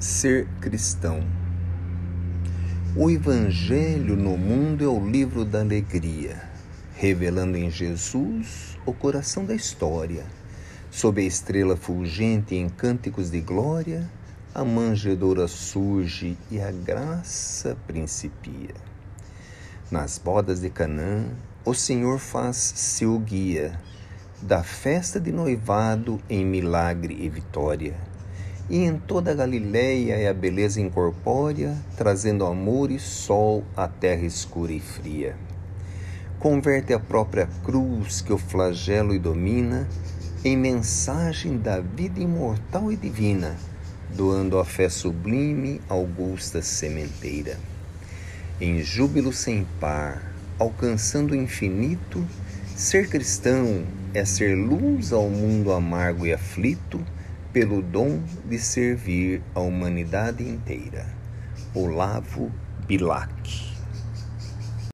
Ser cristão. O Evangelho no mundo é o livro da alegria, revelando em Jesus o coração da história. Sob a estrela fulgente em cânticos de glória, a manjedoura surge e a graça principia. Nas bodas de Canaã, o Senhor faz seu guia, da festa de noivado em milagre e vitória e em toda a Galiléia é a beleza incorpórea, trazendo amor e sol à terra escura e fria. Converte a própria cruz que o flagelo e domina em mensagem da vida imortal e divina, doando a fé sublime augusta sementeira. Em júbilo sem par, alcançando o infinito, ser cristão é ser luz ao mundo amargo e aflito pelo dom de servir a humanidade inteira. Olavo Bilac